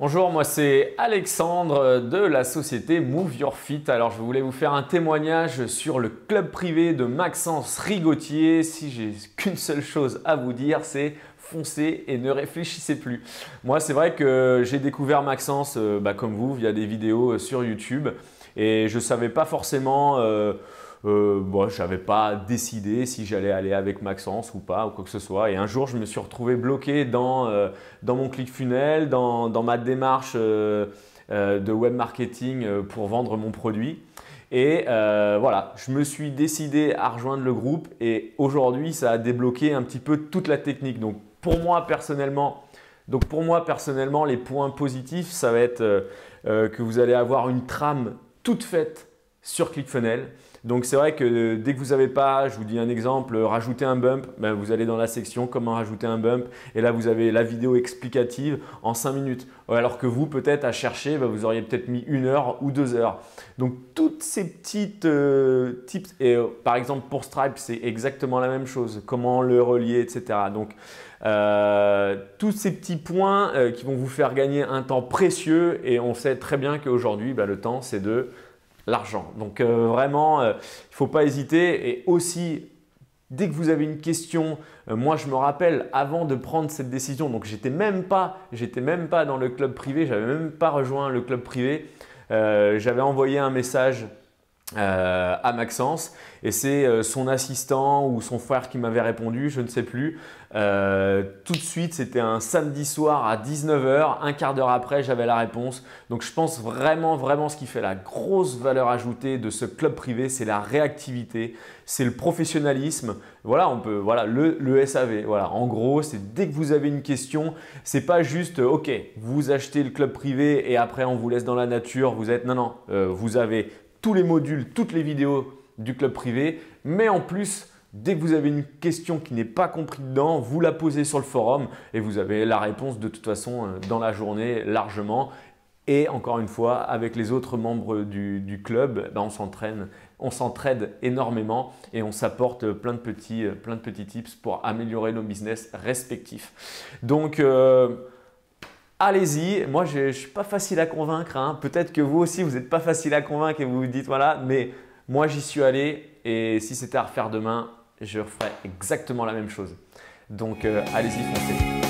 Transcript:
Bonjour, moi c'est Alexandre de la société Move Your Fit. Alors je voulais vous faire un témoignage sur le club privé de Maxence Rigotier. Si j'ai qu'une seule chose à vous dire, c'est foncez et ne réfléchissez plus. Moi c'est vrai que j'ai découvert Maxence euh, bah, comme vous via des vidéos euh, sur YouTube et je ne savais pas forcément... Euh, euh, bon, je n'avais pas décidé si j'allais aller avec Maxence ou pas ou quoi que ce soit. Et un jour, je me suis retrouvé bloqué dans, euh, dans mon ClickFunnels, dans, dans ma démarche euh, de web marketing pour vendre mon produit. Et voilà, je me suis décidé à rejoindre le groupe et aujourd'hui, ça a débloqué un petit peu toute la technique. Donc pour moi personnellement, donc pour moi personnellement, les points positifs, ça va être que vous allez avoir une trame toute faite sur ClickFunnels. Donc c'est vrai que dès que vous n'avez pas, je vous dis un exemple, rajouter un bump, ben, vous allez dans la section comment rajouter un bump et là vous avez la vidéo explicative en 5 minutes. Alors que vous peut-être à chercher, ben, vous auriez peut-être mis une heure ou deux heures. Donc toutes ces petites euh, tips, et euh, par exemple pour Stripe c'est exactement la même chose, comment le relier, etc. Donc euh, tous ces petits points qui vont vous faire gagner un temps précieux et on sait très bien qu'aujourd'hui ben, le temps c'est de l'argent. Donc euh, vraiment, euh, il ne faut pas hésiter. Et aussi, dès que vous avez une question, euh, moi je me rappelle avant de prendre cette décision, donc j'étais même pas, j'étais même pas dans le club privé, j'avais même pas rejoint le club privé. j'avais envoyé un message euh, à Maxence et c'est euh, son assistant ou son frère qui m'avait répondu, je ne sais plus. Euh, tout de suite, c'était un samedi soir à 19h, un quart d'heure après, j'avais la réponse. Donc je pense vraiment, vraiment ce qui fait la grosse valeur ajoutée de ce club privé, c'est la réactivité, c'est le professionnalisme. Voilà, on peut, voilà, le, le SAV. Voilà, en gros, c'est dès que vous avez une question, c'est pas juste, ok, vous achetez le club privé et après on vous laisse dans la nature, vous êtes, non, non, vous avez tous les modules, toutes les vidéos du club privé, mais en plus, dès que vous avez une question qui n'est pas comprise dedans, vous la posez sur le forum et vous avez la réponse de toute façon euh, dans la journée largement. Et encore une fois, avec les autres membres du, club, ben, on s'entraîne, on s'entraide énormément et on s'apporte plein de petits, euh, plein de petits tips pour améliorer nos business respectifs. Donc euh, allez-y. Moi, je ne suis pas facile à convaincre. Hein. Peut-être que vous aussi, vous n'êtes pas facile à convaincre et vous vous dites voilà, mais moi, j'y suis allé et si c'était à refaire demain, je ferais exactement la même chose. Donc, euh, allez-y, foncez.